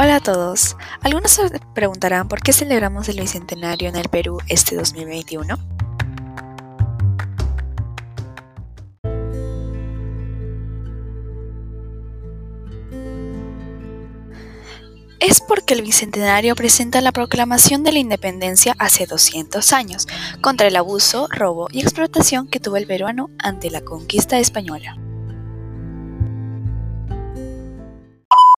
Hola a todos. Algunos se preguntarán por qué celebramos el Bicentenario en el Perú este 2021. Es porque el Bicentenario presenta la proclamación de la independencia hace 200 años, contra el abuso, robo y explotación que tuvo el peruano ante la conquista española.